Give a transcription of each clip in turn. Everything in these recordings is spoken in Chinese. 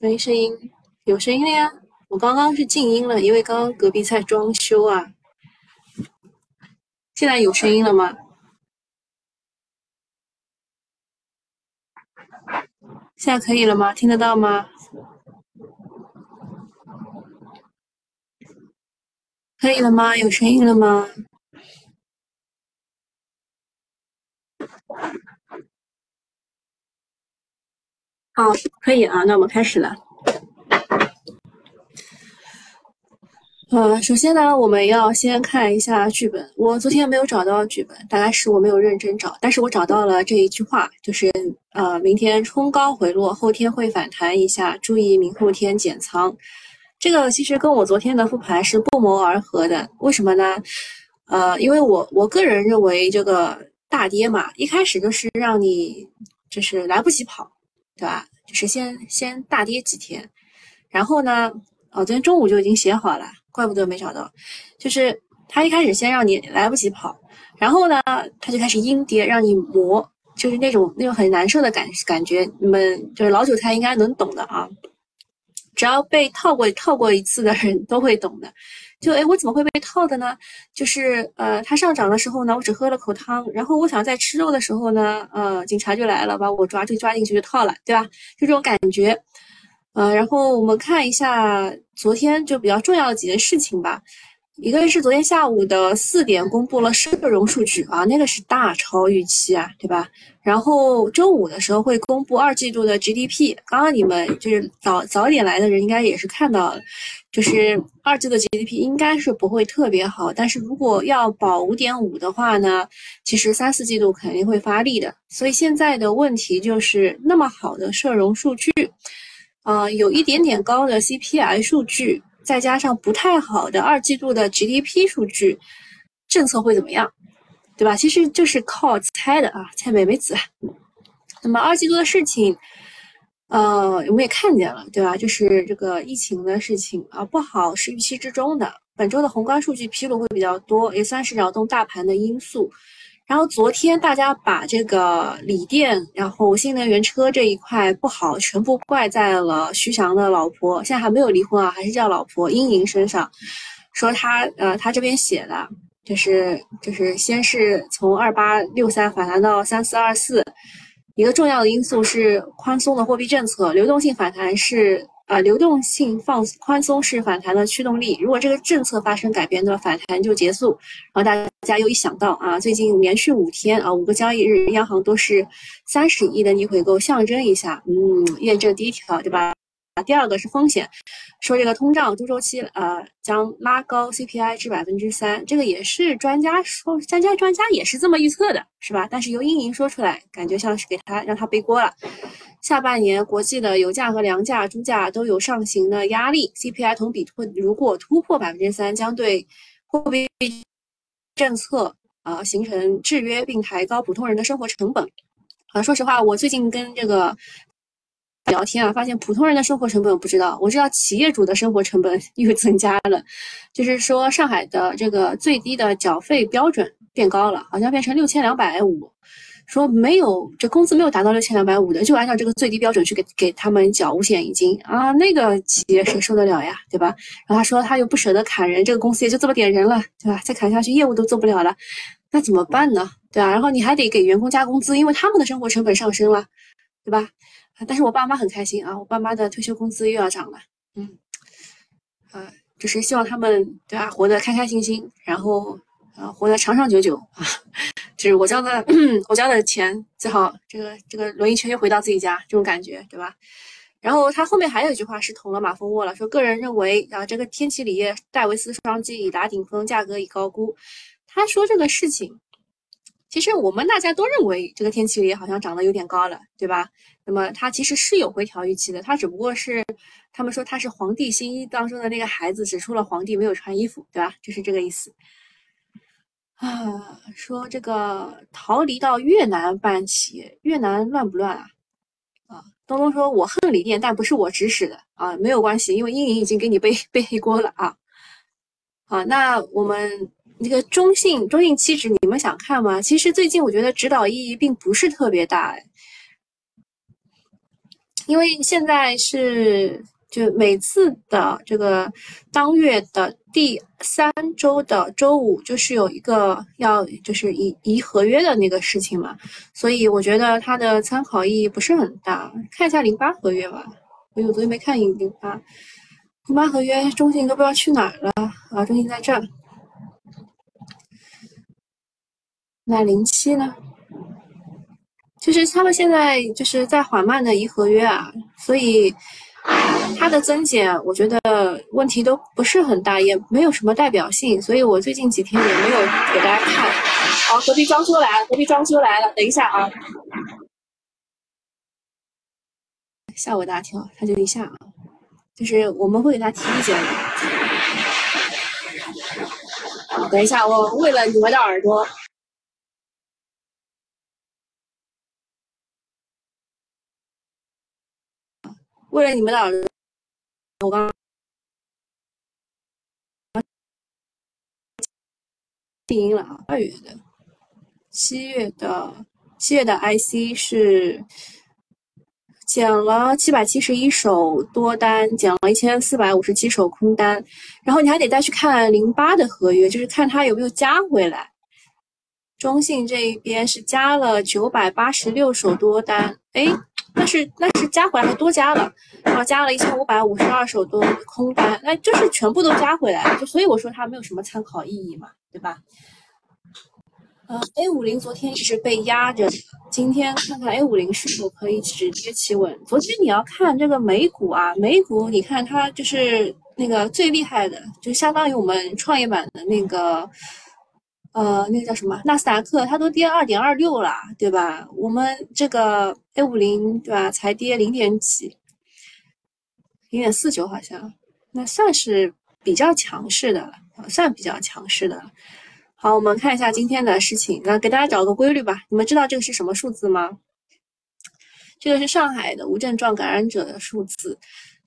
没声音，有声音了呀！我刚刚是静音了，因为刚刚隔壁在装修啊。现在有声音了吗？现在可以了吗？听得到吗？可以了吗？有声音了吗？好，可以啊，那我们开始了。呃，首先呢，我们要先看一下剧本。我昨天没有找到剧本，大概是我没有认真找，但是我找到了这一句话，就是呃，明天冲高回落，后天会反弹一下，注意明后天减仓。这个其实跟我昨天的复盘是不谋而合的。为什么呢？呃，因为我我个人认为这个大跌嘛，一开始就是让你就是来不及跑。对吧？就是先先大跌几天，然后呢，哦，昨天中午就已经写好了，怪不得没找到。就是他一开始先让你来不及跑，然后呢，他就开始阴跌，让你磨，就是那种那种很难受的感感觉。你们就是老韭菜应该能懂的啊，只要被套过套过一次的人都会懂的。就哎，我怎么会被套的呢？就是呃，它上涨的时候呢，我只喝了口汤，然后我想在吃肉的时候呢，呃，警察就来了，把我抓就抓进去就套了，对吧？就这种感觉。呃，然后我们看一下昨天就比较重要的几件事情吧。一个是昨天下午的四点公布了社融数据啊，那个是大超预期啊，对吧？然后周五的时候会公布二季度的 GDP，刚刚你们就是早早点来的人应该也是看到了。就是二季度 GDP 应该是不会特别好，但是如果要保五点五的话呢，其实三四季度肯定会发力的。所以现在的问题就是那么好的社融数据，呃，有一点点高的 CPI 数据，再加上不太好的二季度的 GDP 数据，政策会怎么样？对吧？其实就是靠猜的啊，猜美美子。那么二季度的事情。呃，我们也看见了，对吧？就是这个疫情的事情啊，不好是预期之中的。本周的宏观数据披露会比较多，也算是扰动大盘的因素。然后昨天大家把这个锂电，然后新能源车这一块不好，全部怪在了徐翔的老婆，现在还没有离婚啊，还是叫老婆英莹身上，说他呃，他这边写的，就是就是先是从二八六三反弹到三四二四。一个重要的因素是宽松的货币政策，流动性反弹是啊，流动性放宽松是反弹的驱动力。如果这个政策发生改变，那么反弹就结束。然后大家又一想到啊，最近连续五天啊，五个交易日，央行都是三十亿的逆回购，象征一下，嗯，验证第一条，对吧？第二个是风险，说这个通胀中周期呃将拉高 CPI 至百分之三，这个也是专家说，专家专家也是这么预测的，是吧？但是由英莹说出来，感觉像是给他让他背锅了。下半年国际的油价和粮价、猪价都有上行的压力，CPI 同比突如果突破百分之三，将对货币政策啊形成制约，并抬高普通人的生活成本。啊，说实话，我最近跟这个。聊天啊，发现普通人的生活成本不知道，我知道企业主的生活成本 又增加了。就是说，上海的这个最低的缴费标准变高了，好像变成六千两百五。说没有这工资没有达到六千两百五的，就按照这个最低标准去给给他们缴五险一金啊，那个企业谁受得了呀，对吧？然后他说他又不舍得砍人，这个公司也就这么点人了，对吧？再砍下去业务都做不了了，那怎么办呢？对吧？然后你还得给员工加工资，因为他们的生活成本上升了，对吧？但是我爸妈很开心啊，我爸妈的退休工资又要涨了，嗯，呃，就是希望他们对吧，活得开开心心，然后呃，活得长长久久啊，就是我交的 我交的钱最好这个这个轮一圈又回到自己家这种感觉，对吧？然后他后面还有一句话是捅了马蜂窝了，说个人认为啊，这个天齐锂业戴维斯双击已达顶峰，价格已高估。他说这个事情。其实我们大家都认为这个天气里好像涨得有点高了，对吧？那么它其实是有回调预期的，它只不过是他们说它是皇帝新衣当中的那个孩子，只出了皇帝没有穿衣服，对吧？就是这个意思。啊，说这个逃离到越南办企业，越南乱不乱啊？啊，东东说我恨锂电，但不是我指使的啊，没有关系，因为英莹已经给你背 背黑锅了啊。好，那我们。那个中性中性期指你们想看吗？其实最近我觉得指导意义并不是特别大，因为现在是就每次的这个当月的第三周的周五，就是有一个要就是移移合约的那个事情嘛，所以我觉得它的参考意义不是很大。看一下零八合约吧，我有昨天没看零八，零八合约中信都不知道去哪儿了啊，中信在这儿。那零七呢？就是他们现在就是在缓慢的移合约啊，所以它的增减我觉得问题都不是很大，也没有什么代表性，所以我最近几天也没有给大家看。好，隔壁装修来了，隔壁装修来了，等一下啊，吓我一大跳，他就一下啊，就是我们会给他提意见的。等一下，我为了你们的耳朵。为了你们俩，我刚静音了啊。二月的、七月的、七月的 IC 是减了七百七十一手多单，减了一千四百五十七手空单，然后你还得再去看零八的合约，就是看它有没有加回来。中信这一边是加了九百八十六手多单，哎。那是那是加回来还多加了，然后加了一千五百五十二手多空单，那就是全部都加回来了，就所以我说它没有什么参考意义嘛，对吧？呃，A 五零昨天一直被压着，今天看看 A 五零是否可以止跌企稳。昨天你要看这个美股啊，美股你看它就是那个最厉害的，就相当于我们创业板的那个。呃，那个叫什么？纳斯达克它都跌二点二六了，对吧？我们这个 A 五零对吧，才跌零点几，零点四九好像，那算是比较强势的了，算比较强势的了。好，我们看一下今天的事情，那给大家找个规律吧。你们知道这个是什么数字吗？这个是上海的无症状感染者的数字。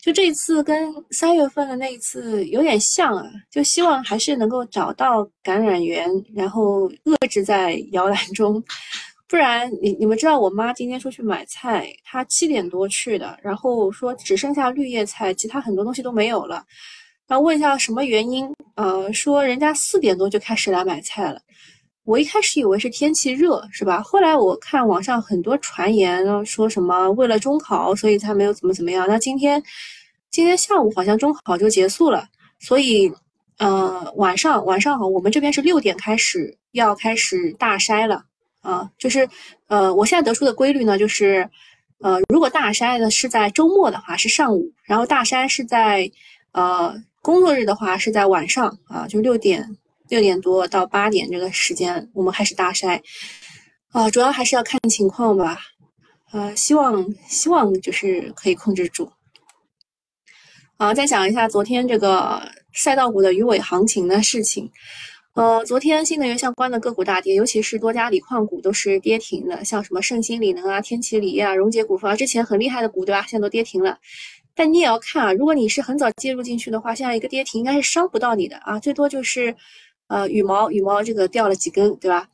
就这一次跟三月份的那一次有点像啊，就希望还是能够找到感染源，然后遏制在摇篮中，不然你你们知道我妈今天出去买菜，她七点多去的，然后说只剩下绿叶菜，其他很多东西都没有了，然后问一下什么原因，呃，说人家四点多就开始来买菜了。我一开始以为是天气热，是吧？后来我看网上很多传言，说什么为了中考，所以才没有怎么怎么样。那今天，今天下午好像中考就结束了，所以，呃，晚上晚上好，我们这边是六点开始要开始大筛了啊。就是，呃，我现在得出的规律呢，就是，呃，如果大筛呢是在周末的话是上午，然后大筛是在，呃，工作日的话是在晚上啊，就六点。六点多到八点这个时间，我们开始大筛，啊，主要还是要看情况吧，呃，希望希望就是可以控制住。好，再讲一下昨天这个赛道股的鱼尾行情的事情。呃，昨天新能源相关的个股大跌，尤其是多家锂矿股都是跌停的，像什么盛鑫锂能啊、天齐锂业啊、荣捷股份啊，之前很厉害的股对吧？现在都跌停了。但你也要看啊，如果你是很早介入进去的话，现在一个跌停应该是伤不到你的啊，最多就是。呃，羽毛羽毛这个掉了几根，对吧？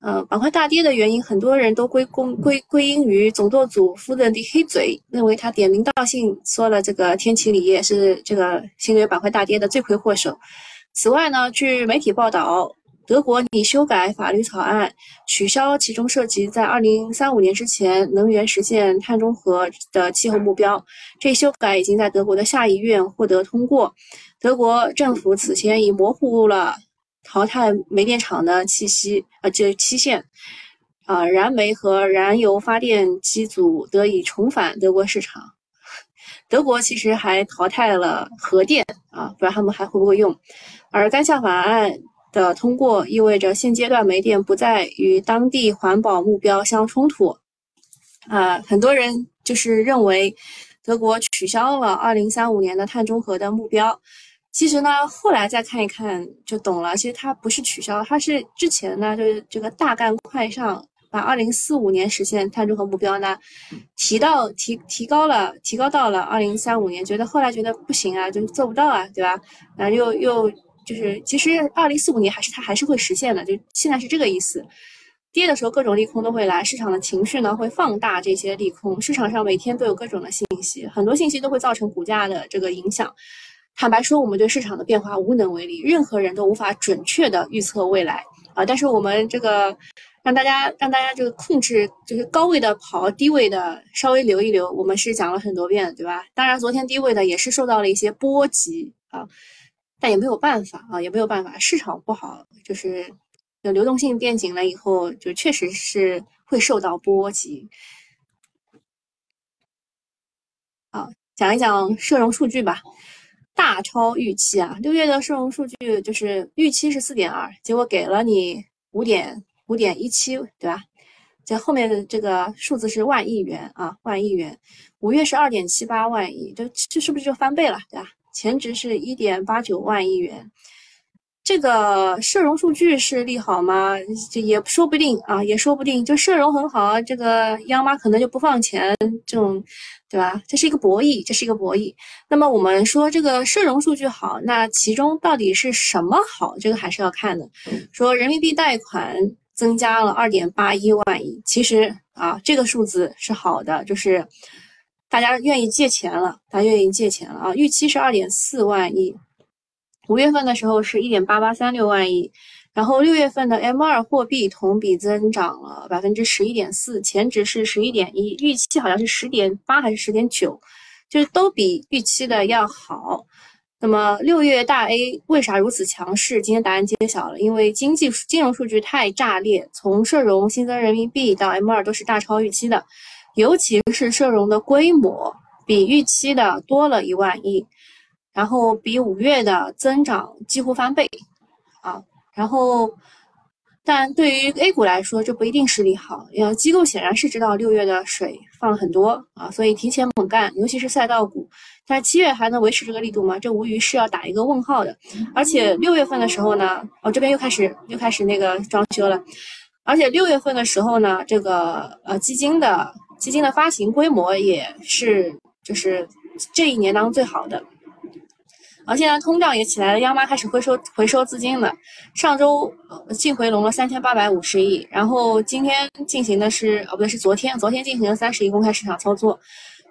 呃，板块大跌的原因，很多人都归功归归因于总舵主夫人的黑嘴，认为他点名道姓说了这个天齐锂业是这个新能源板块大跌的罪魁祸首。此外呢，据媒体报道，德国拟修改法律草案，取消其中涉及在二零三五年之前能源实现碳中和的气候目标。这修改已经在德国的下议院获得通过。德国政府此前已模糊了。淘汰煤电厂的气息，呃，这期限，啊，燃煤和燃油发电机组得以重返德国市场。德国其实还淘汰了核电，啊，不知道他们还会不会用。而该项法案的通过，意味着现阶段煤电不再与当地环保目标相冲突。啊，很多人就是认为德国取消了二零三五年的碳中和的目标。其实呢，后来再看一看就懂了。其实它不是取消，它是之前呢，就是这个大干快上，把二零四五年实现碳中和目标呢，提到提提高了，提高到了二零三五年。觉得后来觉得不行啊，就做不到啊，对吧？然后又又就是，其实二零四五年还是它还是会实现的，就现在是这个意思。跌的时候各种利空都会来，市场的情绪呢会放大这些利空，市场上每天都有各种的信息，很多信息都会造成股价的这个影响。坦白说，我们对市场的变化无能为力，任何人都无法准确的预测未来啊。但是我们这个让大家让大家这个控制，就是高位的跑，低位的稍微留一留，我们是讲了很多遍，对吧？当然，昨天低位的也是受到了一些波及啊，但也没有办法啊，也没有办法，市场不好，就是有流动性变紧了以后，就确实是会受到波及。好，讲一讲社融数据吧。大超预期啊！六月的社融数据就是预期是四点二，结果给了你五点五点一七，对吧？这后面的这个数字是万亿元啊，万亿元。五月是二点七八万亿，这这是不是就翻倍了，对吧？前值是一点八九万亿元。这个社融数据是利好吗？这也说不定啊，也说不定。就社融很好，这个央妈可能就不放钱，这种，对吧？这是一个博弈，这是一个博弈。那么我们说这个社融数据好，那其中到底是什么好？这个还是要看的。说人民币贷款增加了二点八一万亿，其实啊，这个数字是好的，就是大家愿意借钱了，大家愿意借钱了啊。预期是二点四万亿。五月份的时候是一点八八三六万亿，然后六月份的 M 二货币同比增长了百分之十一点四，前值是十一点一，预期好像是十点八还是十点九，就是都比预期的要好。那么六月大 A 为啥如此强势？今天答案揭晓了，因为经济金融数据太炸裂，从社融新增人民币到 M 二都是大超预期的，尤其是社融的规模比预期的多了一万亿。然后比五月的增长几乎翻倍，啊，然后，但对于 A 股来说，这不一定是利好。呃，机构显然是知道六月的水放了很多啊，所以提前猛干，尤其是赛道股。但七月还能维持这个力度吗？这无疑是要打一个问号的。而且六月份的时候呢，哦，这边又开始又开始那个装修了。而且六月份的时候呢，这个呃基金的基金的发行规模也是就是这一年当中最好的。而现在通胀也起来了，央妈开始回收回收资金了。上周净回笼了三千八百五十亿，然后今天进行的是哦不对是昨天，昨天进行了三十亿公开市场操作，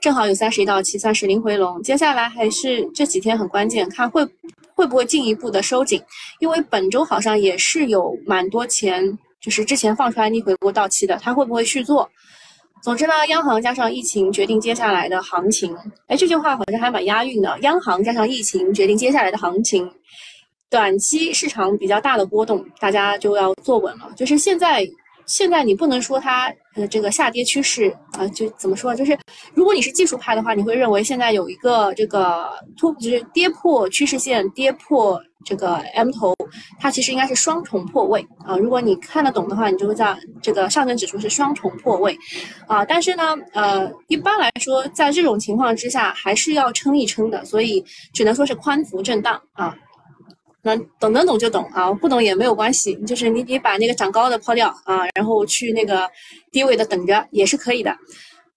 正好有三十亿到期，算是零回笼。接下来还是这几天很关键，看会会不会进一步的收紧，因为本周好像也是有蛮多钱，就是之前放出来逆回购到期的，它会不会续做？总之呢，央行加上疫情决定接下来的行情。哎，这句话好像还蛮押韵的。央行加上疫情决定接下来的行情，短期市场比较大的波动，大家就要坐稳了。就是现在。现在你不能说它呃这个下跌趋势啊，就怎么说？就是如果你是技术派的话，你会认为现在有一个这个突，就是跌破趋势线，跌破这个 M 头，它其实应该是双重破位啊。如果你看得懂的话，你就会在这个上证指数是双重破位啊。但是呢，呃，一般来说，在这种情况之下，还是要撑一撑的，所以只能说是宽幅震荡啊。那懂能懂就懂啊，不懂也没有关系，就是你你把那个涨高的抛掉啊，然后去那个低位的等着也是可以的。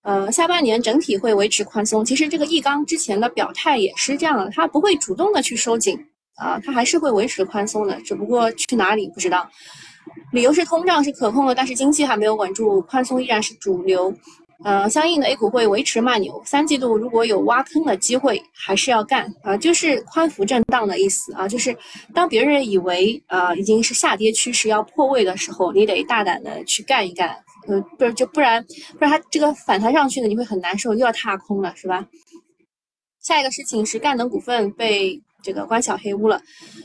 呃，下半年整体会维持宽松，其实这个易纲之前的表态也是这样的，它不会主动的去收紧啊，它还是会维持宽松的，只不过去哪里不知道。理由是通胀是可控的，但是经济还没有稳住，宽松依然是主流。呃，相应的 A 股会维持慢牛，三季度如果有挖坑的机会，还是要干啊，就是宽幅震荡的意思啊，就是当别人以为啊已经是下跌趋势要破位的时候，你得大胆的去干一干，呃，不是就不然不然它这个反弹上去呢，你会很难受，又要踏空了，是吧？下一个事情是赣能股份被这个关小黑屋了，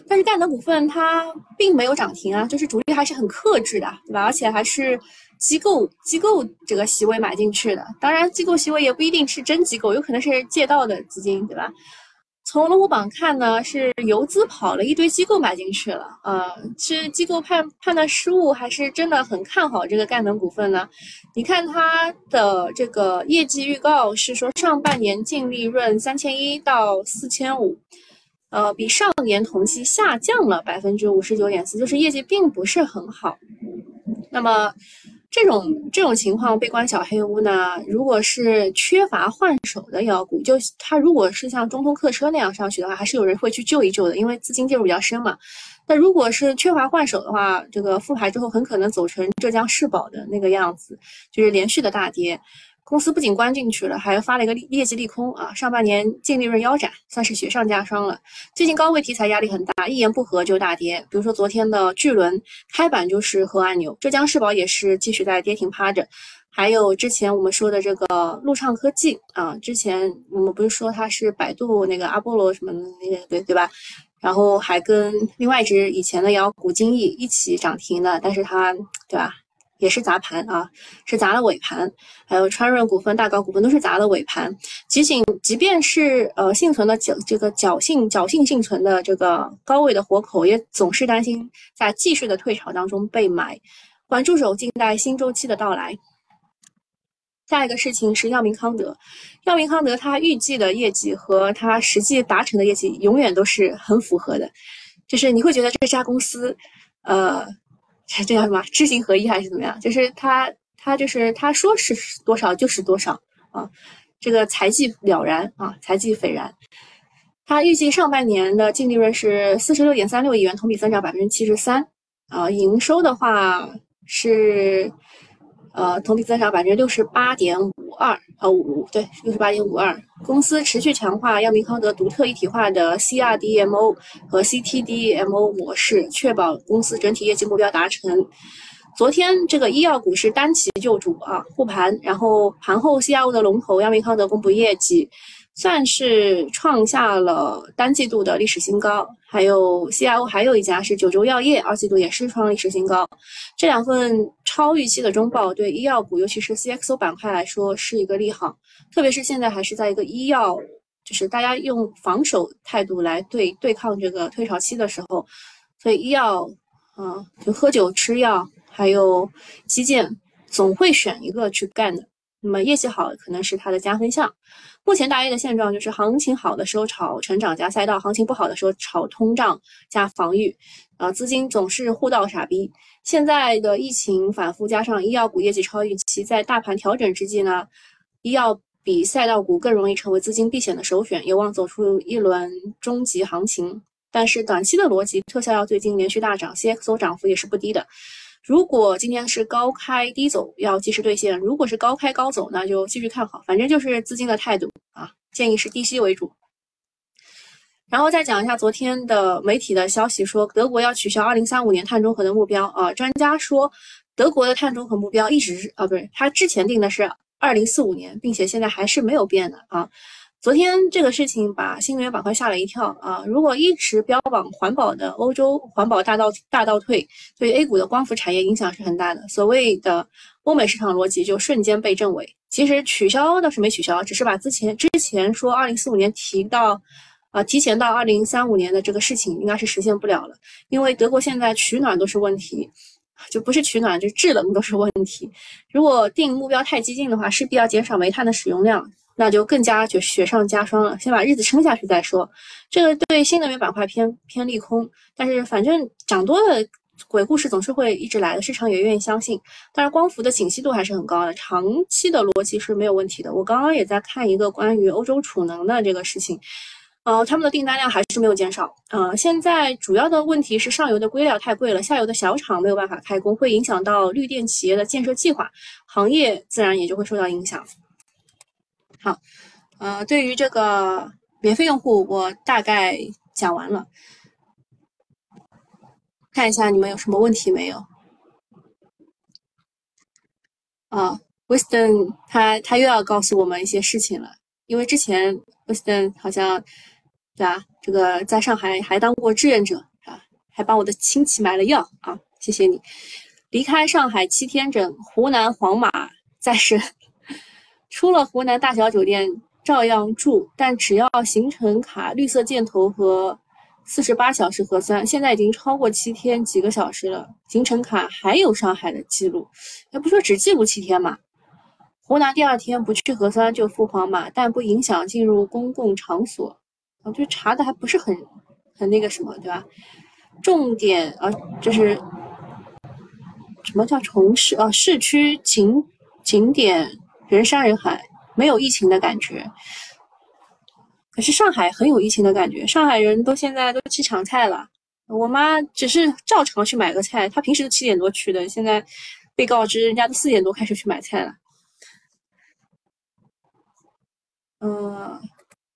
但是赣能股份它并没有涨停啊，就是主力还是很克制的，对吧？而且还是。机构机构这个席位买进去的，当然机构席位也不一定是真机构，有可能是借到的资金，对吧？从龙虎榜看呢，是游资跑了一堆机构买进去了，呃，是机构判判断失误，还是真的很看好这个赣能股份呢？你看它的这个业绩预告是说上半年净利润三千一到四千五，呃，比上年同期下降了百分之五十九点四，就是业绩并不是很好。那么。这种这种情况，被关小黑屋呢，如果是缺乏换手的妖股，就它如果是像中通客车那样上去的话，还是有人会去救一救的，因为资金介入比较深嘛。那如果是缺乏换手的话，这个复牌之后很可能走成浙江世宝的那个样子，就是连续的大跌。公司不仅关进去了，还发了一个业绩利空啊，上半年净利润腰斩，算是雪上加霜了。最近高位题材压力很大，一言不合就大跌。比如说昨天的巨轮开板就是核按钮，浙江世宝也是继续在跌停趴着。还有之前我们说的这个陆畅科技啊，之前我们不是说它是百度那个阿波罗什么的那个对对吧？然后还跟另外一只以前的妖股金翼一起涨停的，但是它对吧？也是砸盘啊，是砸了尾盘，还有川润股份、大高股份都是砸了尾盘。即仅即便是呃幸存的侥这个侥幸侥幸幸存的这个高位的活口，也总是担心在继续的退潮当中被买。管住手，静待新周期的到来。下一个事情是药明康德，药明康德它预计的业绩和它实际达成的业绩永远都是很符合的，就是你会觉得这家公司，呃。这叫什么？知行合一还是怎么样？就是他，他就是他说是多少就是多少啊，这个财迹了然啊，财迹斐然。他预计上半年的净利润是四十六点三六亿元，同比增长百分之七十三啊，营收的话是。呃，同比增长百分之六十八点五二，呃五对，六十八点五二。公司持续强化药明康德独特一体化的 CRDMO 和 CTDMO 模式，确保公司整体业绩目标达成。昨天这个医药股是单骑救主啊，护盘，然后盘后 CRO 的龙头药明康德公布业绩。算是创下了单季度的历史新高，还有 CIO 还有一家是九州药业，二季度也是创历史新高。这两份超预期的中报对医药股，尤其是 CXO 板块来说是一个利好，特别是现在还是在一个医药，就是大家用防守态度来对对抗这个退潮期的时候，所以医药啊，就喝酒吃药，还有基建，总会选一个去干的。那么业绩好可能是它的加分项。目前大 A 的现状就是，行情好的时候炒成长加赛道，行情不好的时候炒通胀加防御。啊，资金总是互道傻逼。现在的疫情反复，加上医药股业绩超预期，在大盘调整之际呢，医药比赛道股更容易成为资金避险的首选，有望走出一轮终极行情。但是短期的逻辑，特效药最近连续大涨，CXO 涨幅也是不低的。如果今天是高开低走，要及时兑现；如果是高开高走，那就继续看好。反正就是资金的态度啊，建议是低吸为主。然后再讲一下昨天的媒体的消息，说德国要取消2035年碳中和的目标啊。专家说，德国的碳中和目标一直是啊，不是他之前定的是2045年，并且现在还是没有变的啊。昨天这个事情把新能源板块吓了一跳啊！如果一直标榜环保的欧洲环保大倒大倒退，对 A 股的光伏产业影响是很大的。所谓的欧美市场逻辑就瞬间被证伪。其实取消倒是没取消，只是把之前之前说二零四五年提到，啊提前到二零三五年的这个事情应该是实现不了了，因为德国现在取暖都是问题，就不是取暖，就制冷都是问题。如果定目标太激进的话，势必要减少煤炭的使用量。那就更加就雪上加霜了，先把日子撑下去再说。这个对新能源板块偏偏利空，但是反正涨多了，鬼故事总是会一直来的，市场也愿意相信。但是光伏的景气度还是很高的，长期的逻辑是没有问题的。我刚刚也在看一个关于欧洲储能的这个事情，呃，他们的订单量还是没有减少。呃，现在主要的问题是上游的硅料太贵了，下游的小厂没有办法开工，会影响到绿电企业的建设计划，行业自然也就会受到影响。好，呃，对于这个免费用户，我大概讲完了。看一下你们有什么问题没有？啊，Wisdom 他他又要告诉我们一些事情了，因为之前 Wisdom 好像对啊，这个在上海还当过志愿者啊，还帮我的亲戚买了药啊，谢谢你。离开上海七天整，湖南黄码再生。出了湖南大小酒店照样住，但只要行程卡绿色箭头和四十八小时核酸，现在已经超过七天几个小时了。行程卡还有上海的记录，也不说只记录七天嘛。湖南第二天不去核酸就复黄码，但不影响进入公共场所。啊，就查的还不是很很那个什么，对吧？重点啊，就是什么叫城市啊？市区景景点人山人海，没有疫情的感觉。可是上海很有疫情的感觉，上海人都现在都去抢菜了。我妈只是照常去买个菜，她平时都七点多去的，现在被告知人家都四点多开始去买菜了。嗯，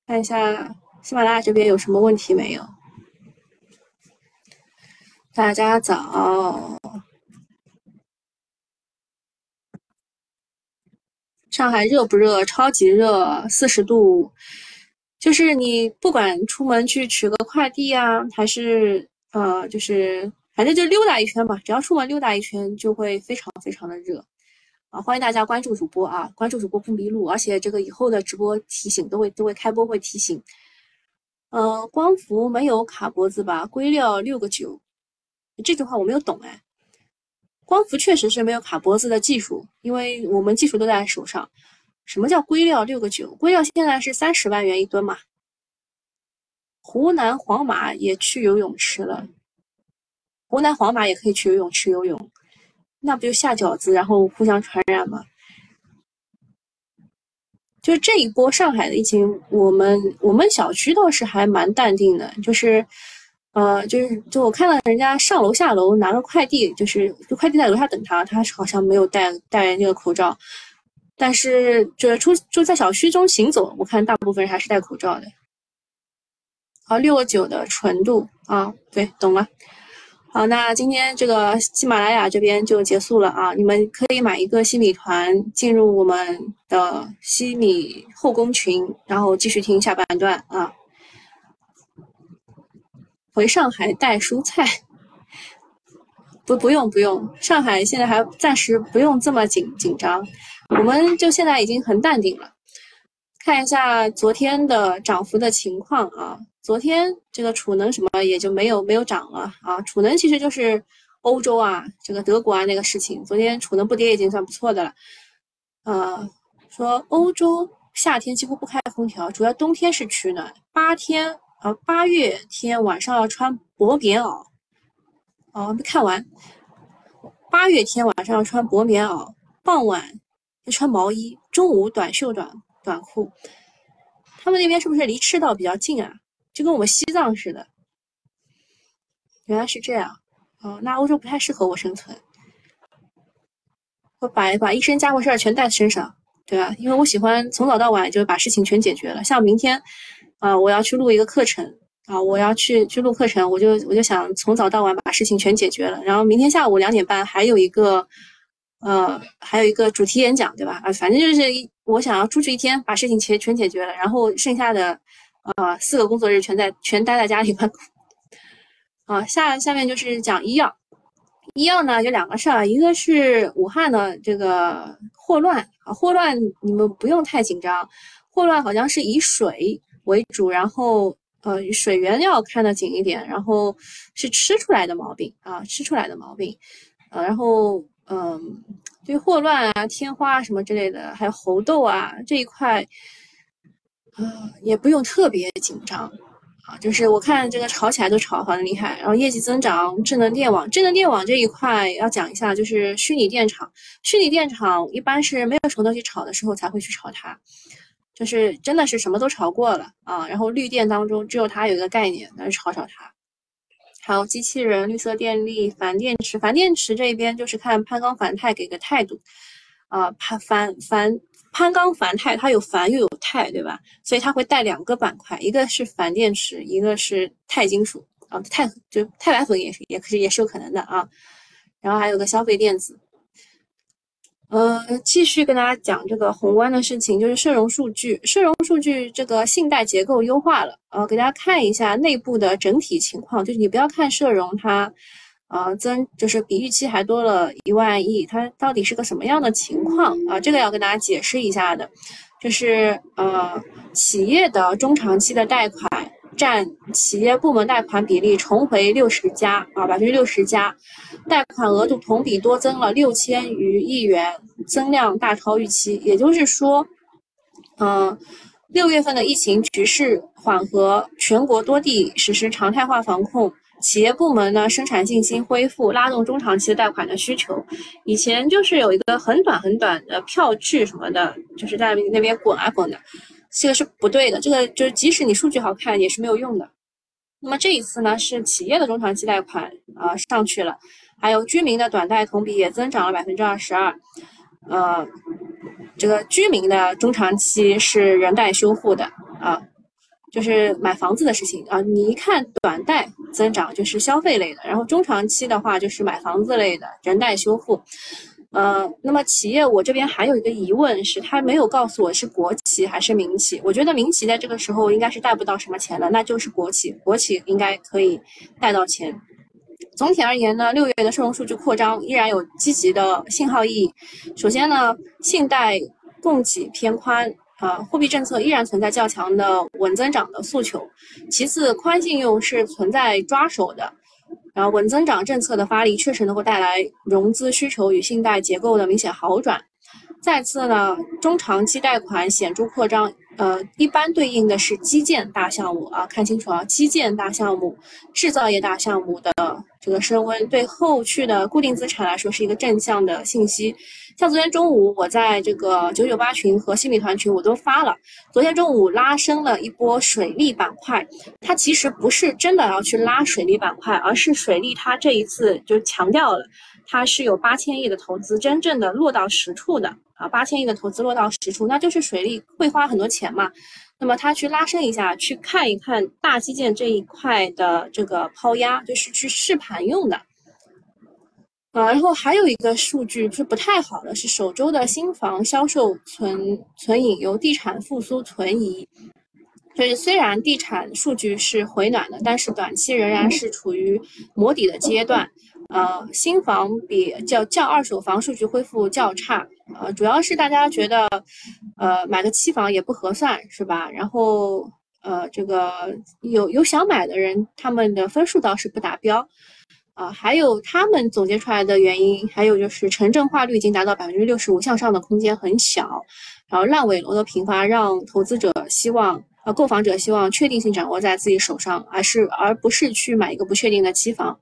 看一下喜马拉雅这边有什么问题没有？大家早。上海热不热？超级热，四十度。就是你不管出门去取个快递啊，还是呃，就是反正就溜达一圈吧，只要出门溜达一圈，就会非常非常的热啊！欢迎大家关注主播啊，关注主播不迷路，而且这个以后的直播提醒都会都会开播会提醒。呃，光伏没有卡脖子吧？硅料六个九，这句话我没有懂哎。光伏确实是没有卡脖子的技术，因为我们技术都在手上。什么叫硅料六个九？硅料现在是三十万元一吨嘛？湖南黄马也去游泳池了，湖南黄马也可以去游泳池游泳，那不就下饺子，然后互相传染吗？就这一波上海的疫情，我们我们小区倒是还蛮淡定的，就是，呃，就是就我看到人家上楼下楼拿个快递，就是就快递在楼下等他，他好像没有戴戴那个口罩。但是，这出就在小区中行走，我看大部分人还是戴口罩的。好，六个九的纯度啊，对，懂了。好，那今天这个喜马拉雅这边就结束了啊，你们可以买一个西米团进入我们的西米后宫群，然后继续听下半段啊。回上海带蔬菜？不，不用，不用，上海现在还暂时不用这么紧紧张。我们就现在已经很淡定了，看一下昨天的涨幅的情况啊。昨天这个储能什么也就没有没有涨了啊。储能其实就是欧洲啊，这个德国啊那个事情。昨天储能不跌已经算不错的了。呃，说欧洲夏天几乎不开空调，主要冬天是取暖。八天啊，八月天晚上要穿薄棉袄。哦，没看完。八月天晚上要穿薄棉袄，傍晚要。穿毛衣，中午短袖短短裤。他们那边是不是离赤道比较近啊？就跟我们西藏似的。原来是这样，哦，那欧洲不太适合我生存。我把把一身家伙事儿全带身上，对吧？因为我喜欢从早到晚就把事情全解决了。像明天，啊，我要去录一个课程啊，我要去去录课程，我就我就想从早到晚把事情全解决了。然后明天下午两点半还有一个。呃，还有一个主题演讲，对吧？啊，反正就是一我想要出去一天，把事情全全解决了，然后剩下的呃四个工作日全在全待在家里办公。啊，下下面就是讲医药，医药呢有两个事儿，一个是武汉的这个霍乱啊，霍乱你们不用太紧张，霍乱好像是以水为主，然后呃水源要看得紧一点，然后是吃出来的毛病啊，吃出来的毛病，呃，然后。嗯，对霍乱啊、天花什么之类的，还有猴痘啊这一块，啊也不用特别紧张啊。就是我看这个炒起来都炒得很厉害，然后业绩增长，智能电网，智能电网这一块要讲一下，就是虚拟电厂，虚拟电厂一般是没有什么东西炒的时候才会去炒它，就是真的是什么都炒过了啊。然后绿电当中只有它有一个概念，那就炒炒它。还有机器人、绿色电力、钒电池，钒电池这边就是看攀钢钒钛给个态度，啊，攀钒钒攀钢钒钛它有钒又有钛，对吧？所以它会带两个板块，一个是钒电池，一个是钛金属啊，钛就钛白粉也是也可是也是有可能的啊。然后还有个消费电子。呃，继续跟大家讲这个宏观的事情，就是社融数据，社融数据这个信贷结构优化了，呃，给大家看一下内部的整体情况，就是你不要看社融它，呃，增就是比预期还多了一万亿，它到底是个什么样的情况啊？这个要跟大家解释一下的，就是呃，企业的中长期的贷款。占企业部门贷款比例重回六十加啊，百分之六十加，贷款额度同比多增了六千余亿元，增量大超预期。也就是说，嗯，六月份的疫情局势缓和，全国多地实施常态化防控，企业部门呢生产信心恢复，拉动中长期贷款的需求。以前就是有一个很短很短的票据什么的，就是在那边滚啊滚的，这个是不对的。这个就是即使你数据好看也是没有用的。那么这一次呢，是企业的中长期贷款啊上去了，还有居民的短贷同比也增长了百分之二十二。呃，这个居民的中长期是人贷修复的啊。就是买房子的事情啊，你一看短贷增长就是消费类的，然后中长期的话就是买房子类的人贷修复。呃，那么企业我这边还有一个疑问是，他没有告诉我是国企还是民企。我觉得民企在这个时候应该是贷不到什么钱的，那就是国企，国企应该可以贷到钱。总体而言呢，六月的社融数据扩张依然有积极的信号意义。首先呢，信贷供给偏宽。啊，货币政策依然存在较强的稳增长的诉求。其次，宽信用是存在抓手的，然后稳增长政策的发力确实能够带来融资需求与信贷结构的明显好转。再次呢，中长期贷款显著扩张，呃，一般对应的是基建大项目啊，看清楚啊，基建大项目、制造业大项目的这个升温，对后续的固定资产来说是一个正向的信息。像昨天中午，我在这个九九八群和新美团群我都发了。昨天中午拉升了一波水利板块，它其实不是真的要去拉水利板块，而是水利它这一次就强调了，它是有八千亿的投资真正的落到实处的啊，八千亿的投资落到实处，那就是水利会花很多钱嘛。那么它去拉升一下，去看一看大基建这一块的这个抛压，就是去试盘用的。啊，然后还有一个数据是不太好的，是首周的新房销售存存引由地产复苏存疑。就是虽然地产数据是回暖的，但是短期仍然是处于磨底的阶段。呃，新房比较较二手房数据恢复较差。呃，主要是大家觉得，呃，买个期房也不合算，是吧？然后，呃，这个有有想买的人，他们的分数倒是不达标。啊，还有他们总结出来的原因，还有就是城镇化率已经达到百分之六十五，向上的空间很小。然后烂尾楼的频发，让投资者希望，呃，购房者希望确定性掌握在自己手上，而是而不是去买一个不确定的期房。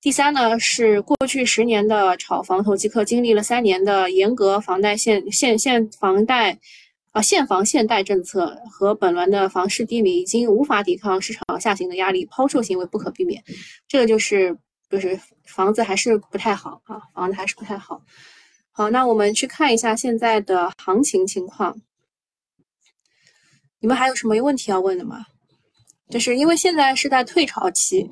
第三呢，是过去十年的炒房投机客经历了三年的严格房贷限限限房贷，啊，限房限贷政策和本轮的房市低迷，已经无法抵抗市场下行的压力，抛售行为不可避免。这个就是。就是房子还是不太好啊，房子还是不太好。好，那我们去看一下现在的行情情况。你们还有什么问题要问的吗？就是因为现在是在退潮期，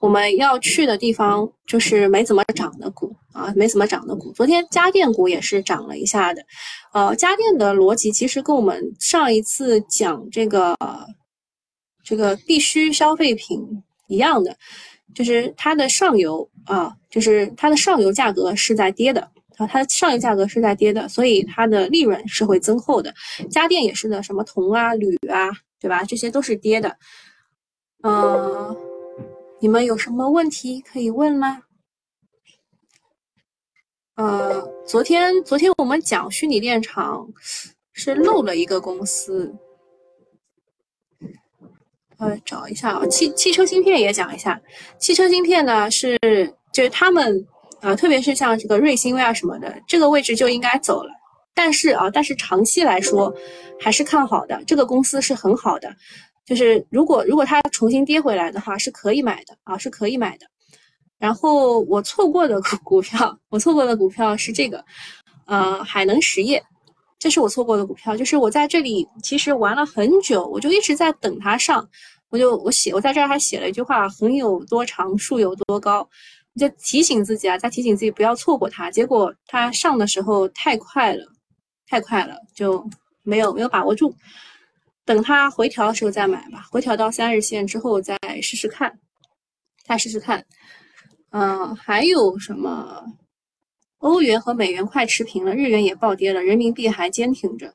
我们要去的地方就是没怎么涨的股啊，没怎么涨的股。昨天家电股也是涨了一下的，呃，家电的逻辑其实跟我们上一次讲这个这个必须消费品一样的。就是它的上游啊，就是它的上游价格是在跌的啊，它的上游价格是在跌的，所以它的利润是会增厚的。家电也是的，什么铜啊、铝啊，对吧？这些都是跌的。嗯，你们有什么问题可以问吗？呃，昨天昨天我们讲虚拟电厂是漏了一个公司。呃，找一下啊，汽汽车芯片也讲一下。汽车芯片呢是就是他们啊，特别是像这个瑞芯微啊什么的，这个位置就应该走了。但是啊，但是长期来说还是看好的，这个公司是很好的。就是如果如果它重新跌回来的话，是可以买的啊，是可以买的。然后我错过的股票，我错过的股票是这个，呃，海能实业。这是我错过的股票，就是我在这里其实玩了很久，我就一直在等它上，我就我写我在这儿还写了一句话：横有多长，竖有多高，就提醒自己啊，在提醒自己不要错过它。结果它上的时候太快了，太快了，就没有没有把握住，等它回调的时候再买吧，回调到三日线之后再试试看，再试试看。嗯，还有什么？欧元和美元快持平了，日元也暴跌了，人民币还坚挺着。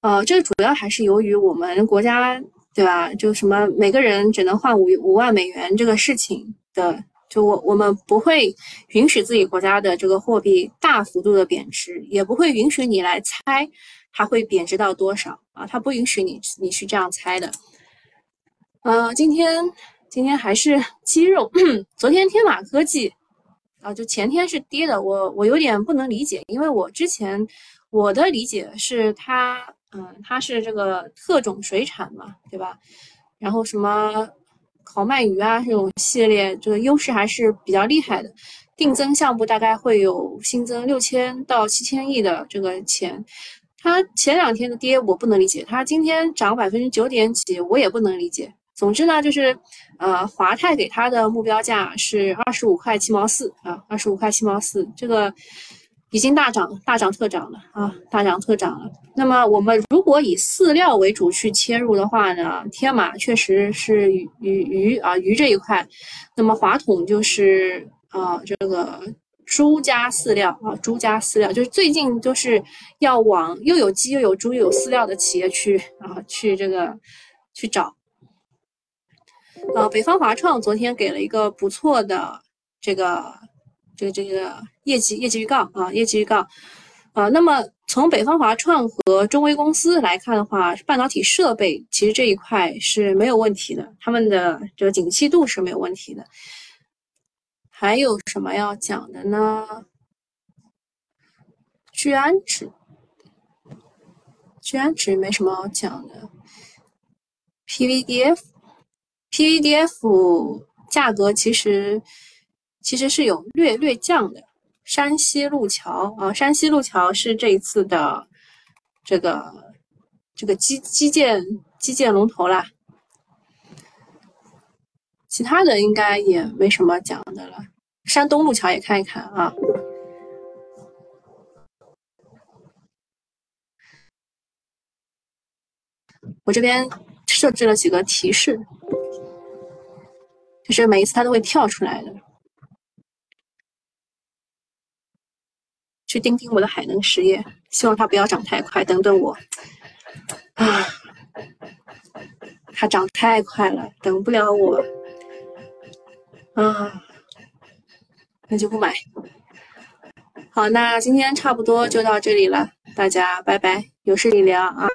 呃，这主要还是由于我们国家，对吧？就什么每个人只能换五五万美元这个事情的，就我我们不会允许自己国家的这个货币大幅度的贬值，也不会允许你来猜它会贬值到多少啊，它不允许你你去这样猜的。呃，今天今天还是鸡肉。昨天天马科技啊，就前天是跌的，我我有点不能理解，因为我之前我的理解是它，嗯，它是这个特种水产嘛，对吧？然后什么烤鳗鱼啊这种系列，这个优势还是比较厉害的。定增项目大概会有新增六千到七千亿的这个钱。它前两天的跌我不能理解，它今天涨百分之九点几我也不能理解。总之呢，就是呃，华泰给它的目标价是二十五块七毛四啊，二十五块七毛四，这个已经大涨大涨特涨了啊，大涨特涨了。那么我们如果以饲料为主去切入的话呢，天马确实是鱼鱼啊鱼这一块，那么华统就是啊这个猪加饲料啊猪加饲料，就是最近就是要往又有鸡又有猪又有饲料的企业去啊去这个去找。呃，北方华创昨天给了一个不错的这个这个这个业绩业绩预告啊，业绩预告啊。那么从北方华创和中微公司来看的话，半导体设备其实这一块是没有问题的，他们的这个景气度是没有问题的。还有什么要讲的呢？聚氨酯，聚安指没什么好讲的。PVDF。PVDF 价格其实其实是有略略降的。山西路桥啊，山西路桥是这一次的这个这个基基建基建龙头啦。其他的应该也没什么讲的了。山东路桥也看一看啊。我这边设置了几个提示。就是每一次它都会跳出来的，去盯盯我的海能实业，希望它不要涨太快。等等我，啊，它涨太快了，等不了我，啊，那就不买。好，那今天差不多就到这里了，大家拜拜，有事你聊啊。